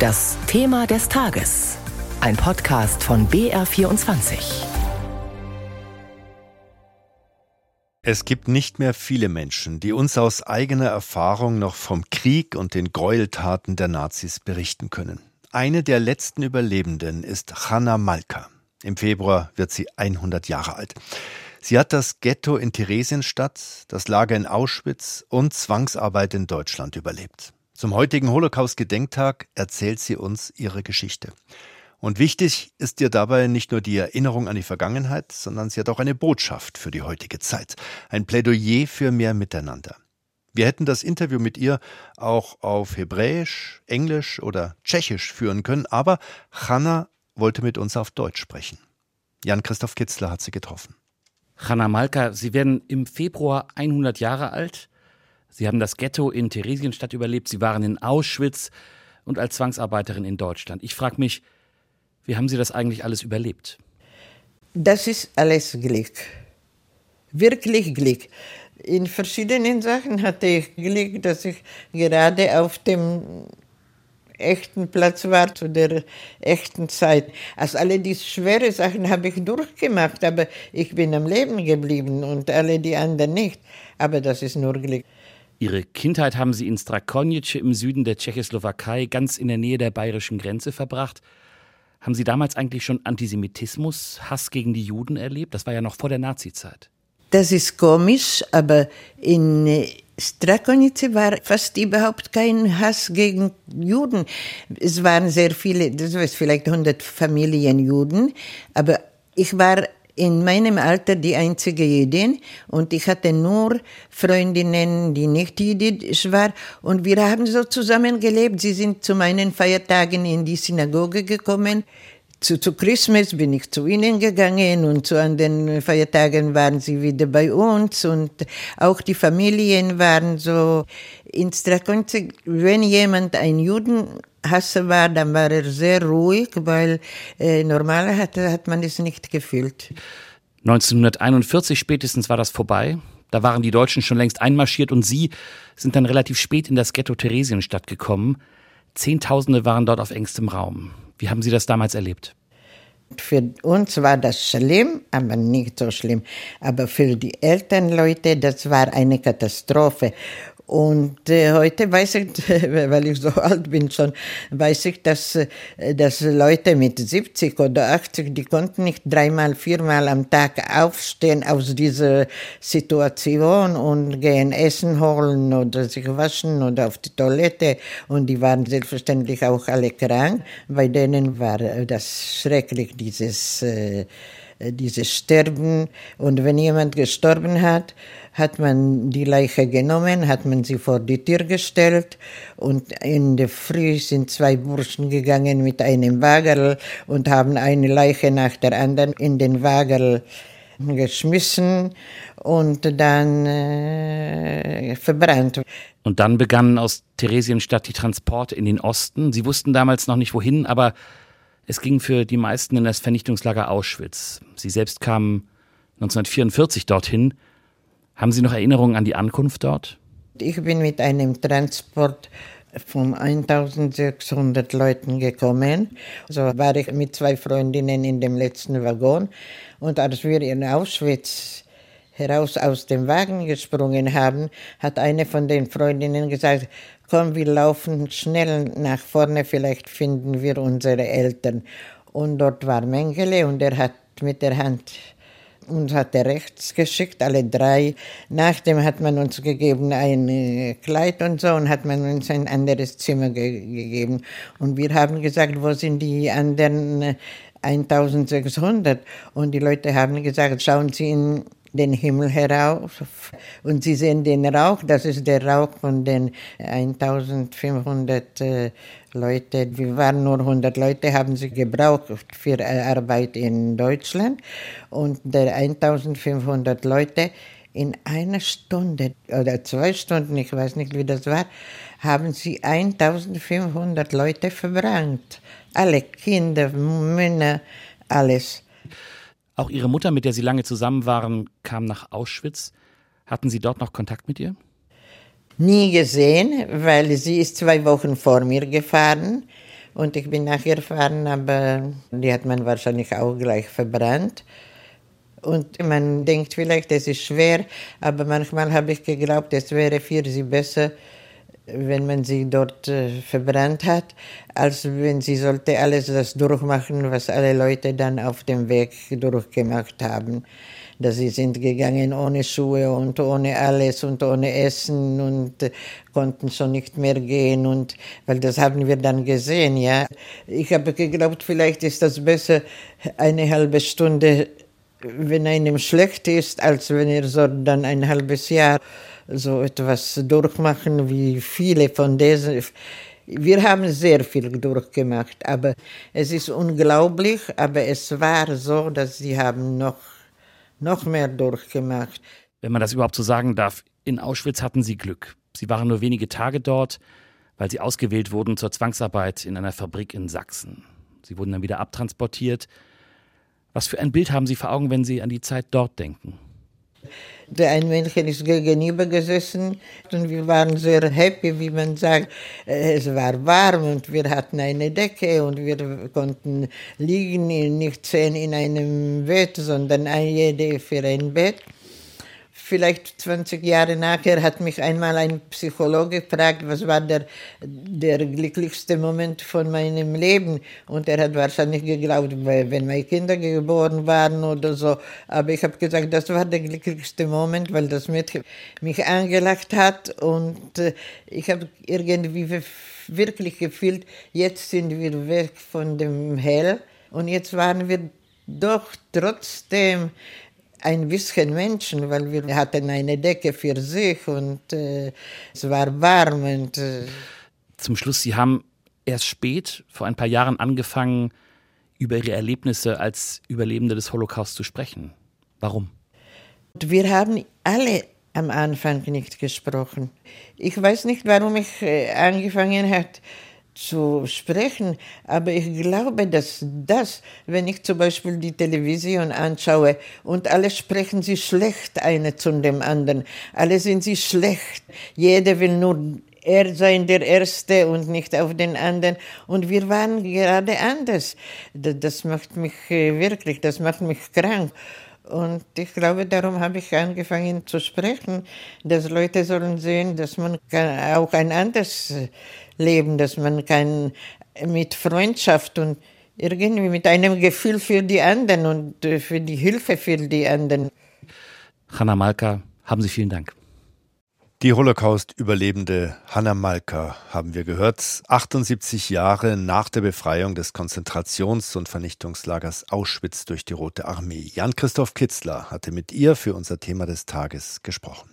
Das Thema des Tages. Ein Podcast von BR24. Es gibt nicht mehr viele Menschen, die uns aus eigener Erfahrung noch vom Krieg und den Gräueltaten der Nazis berichten können. Eine der letzten Überlebenden ist Hanna Malka. Im Februar wird sie 100 Jahre alt. Sie hat das Ghetto in Theresienstadt, das Lager in Auschwitz und Zwangsarbeit in Deutschland überlebt. Zum heutigen Holocaust-Gedenktag erzählt sie uns ihre Geschichte. Und wichtig ist ihr dabei nicht nur die Erinnerung an die Vergangenheit, sondern sie hat auch eine Botschaft für die heutige Zeit. Ein Plädoyer für mehr Miteinander. Wir hätten das Interview mit ihr auch auf Hebräisch, Englisch oder Tschechisch führen können, aber Hanna wollte mit uns auf Deutsch sprechen. Jan-Christoph Kitzler hat sie getroffen. Hanna Malka, Sie werden im Februar 100 Jahre alt. Sie haben das Ghetto in Theresienstadt überlebt. Sie waren in Auschwitz und als Zwangsarbeiterin in Deutschland. Ich frage mich, wie haben Sie das eigentlich alles überlebt? Das ist alles Glück. Wirklich Glück. In verschiedenen Sachen hatte ich Glück, dass ich gerade auf dem echten Platz war zu der echten Zeit. Also alle diese schweren Sachen habe ich durchgemacht, aber ich bin am Leben geblieben und alle die anderen nicht. Aber das ist nur Glück. Ihre Kindheit haben Sie in Strakonice im Süden der Tschechoslowakei, ganz in der Nähe der bayerischen Grenze verbracht. Haben Sie damals eigentlich schon Antisemitismus, Hass gegen die Juden erlebt? Das war ja noch vor der Nazizeit. Das ist komisch, aber in äh, Strakonice war fast überhaupt kein Hass gegen Juden. Es waren sehr viele, das war vielleicht 100 Familien Juden, aber ich war in meinem Alter die einzige Jüdin und ich hatte nur Freundinnen, die nicht jüdisch waren und wir haben so zusammen gelebt. Sie sind zu meinen Feiertagen in die Synagoge gekommen. Zu, zu Christmas bin ich zu ihnen gegangen und zu anderen Feiertagen waren sie wieder bei uns und auch die Familien waren so in Strakonce. Wenn jemand ein Judenhasser war, dann war er sehr ruhig, weil äh, normal hat, hat man es nicht gefühlt. 1941 spätestens war das vorbei. Da waren die Deutschen schon längst einmarschiert und sie sind dann relativ spät in das Ghetto Theresienstadt gekommen. Zehntausende waren dort auf engstem Raum. Wie haben Sie das damals erlebt? Für uns war das schlimm, aber nicht so schlimm. Aber für die Elternleute, das war eine Katastrophe. Und äh, heute weiß ich, weil ich so alt bin schon, weiß ich, dass, äh, dass Leute mit 70 oder 80, die konnten nicht dreimal, viermal am Tag aufstehen aus dieser Situation und gehen Essen holen oder sich waschen oder auf die Toilette. Und die waren selbstverständlich auch alle krank. Bei denen war das schrecklich, dieses, äh, dieses Sterben. Und wenn jemand gestorben hat, hat man die Leiche genommen, hat man sie vor die Tür gestellt und in der Früh sind zwei Burschen gegangen mit einem Wagerl und haben eine Leiche nach der anderen in den Wagerl geschmissen und dann äh, verbrannt. Und dann begannen aus Theresienstadt die Transporte in den Osten. Sie wussten damals noch nicht wohin, aber es ging für die meisten in das Vernichtungslager Auschwitz. Sie selbst kamen 1944 dorthin haben Sie noch Erinnerungen an die Ankunft dort? Ich bin mit einem Transport von 1600 Leuten gekommen. So war ich mit zwei Freundinnen in dem letzten Waggon. Und als wir in Auschwitz heraus aus dem Wagen gesprungen haben, hat eine von den Freundinnen gesagt, komm, wir laufen schnell nach vorne, vielleicht finden wir unsere Eltern. Und dort war Mengele und er hat mit der Hand uns hat er rechts geschickt, alle drei. Nachdem hat man uns gegeben ein äh, Kleid und so und hat man uns ein anderes Zimmer ge gegeben. Und wir haben gesagt, wo sind die anderen 1600? Äh, und die Leute haben gesagt, schauen Sie in den Himmel herauf und Sie sehen den Rauch, das ist der Rauch von den 1500 äh, Leute. Wir waren nur 100 Leute, haben sie gebraucht für äh, Arbeit in Deutschland und der 1500 Leute in einer Stunde oder zwei Stunden, ich weiß nicht, wie das war, haben sie 1500 Leute verbrannt. Alle Kinder, Männer, alles. Auch Ihre Mutter, mit der Sie lange zusammen waren, kam nach Auschwitz. Hatten Sie dort noch Kontakt mit ihr? Nie gesehen, weil sie ist zwei Wochen vor mir gefahren Und ich bin nachgefahren, aber die hat man wahrscheinlich auch gleich verbrannt. Und man denkt vielleicht, es ist schwer, aber manchmal habe ich geglaubt, es wäre für sie besser, wenn man sie dort äh, verbrannt hat, als wenn sie sollte alles das durchmachen, was alle Leute dann auf dem Weg durchgemacht haben. Dass sie sind gegangen ohne Schuhe und ohne alles und ohne Essen und äh, konnten schon nicht mehr gehen und weil das haben wir dann gesehen, ja. Ich habe geglaubt, vielleicht ist das besser eine halbe Stunde, wenn einem schlecht ist, als wenn er so dann ein halbes Jahr so etwas durchmachen wie viele von diesen. Wir haben sehr viel durchgemacht, aber es ist unglaublich, aber es war so, dass sie haben noch, noch mehr durchgemacht. Wenn man das überhaupt so sagen darf, in Auschwitz hatten sie Glück. Sie waren nur wenige Tage dort, weil sie ausgewählt wurden zur Zwangsarbeit in einer Fabrik in Sachsen. Sie wurden dann wieder abtransportiert. Was für ein Bild haben Sie vor Augen, wenn Sie an die Zeit dort denken? Der ein Männchen ist gegenüber gesessen und wir waren sehr happy, wie man sagt. Es war warm und wir hatten eine Decke und wir konnten liegen, nicht zehn in einem Bett, sondern jede für ein Bett vielleicht 20 Jahre nachher hat mich einmal ein Psychologe gefragt, was war der, der glücklichste Moment von meinem Leben. Und er hat wahrscheinlich geglaubt, wenn meine Kinder geboren waren oder so. Aber ich habe gesagt, das war der glücklichste Moment, weil das Mädchen mich angelacht hat. Und äh, ich habe irgendwie wirklich gefühlt, jetzt sind wir weg von dem Hell. Und jetzt waren wir doch trotzdem ein bisschen Menschen, weil wir hatten eine Decke für sich und äh, es war warm. Und, äh Zum Schluss, Sie haben erst spät, vor ein paar Jahren, angefangen, über Ihre Erlebnisse als Überlebende des Holocaust zu sprechen. Warum? Wir haben alle am Anfang nicht gesprochen. Ich weiß nicht, warum ich äh, angefangen habe zu sprechen. Aber ich glaube, dass das, wenn ich zum Beispiel die Television anschaue und alle sprechen sie schlecht eine zu dem anderen, alle sind sie schlecht, jeder will nur er sein der Erste und nicht auf den anderen. Und wir waren gerade anders. Das macht mich äh, wirklich, das macht mich krank. Und ich glaube, darum habe ich angefangen zu sprechen, dass Leute sollen sehen, dass man auch ein anderes Leben, dass man kann mit Freundschaft und irgendwie mit einem Gefühl für die anderen und äh, für die Hilfe für die anderen. Hanna Malka, haben Sie vielen Dank. Die Holocaust-Überlebende Hanna Malka haben wir gehört. 78 Jahre nach der Befreiung des Konzentrations- und Vernichtungslagers Auschwitz durch die Rote Armee. Jan-Christoph Kitzler hatte mit ihr für unser Thema des Tages gesprochen.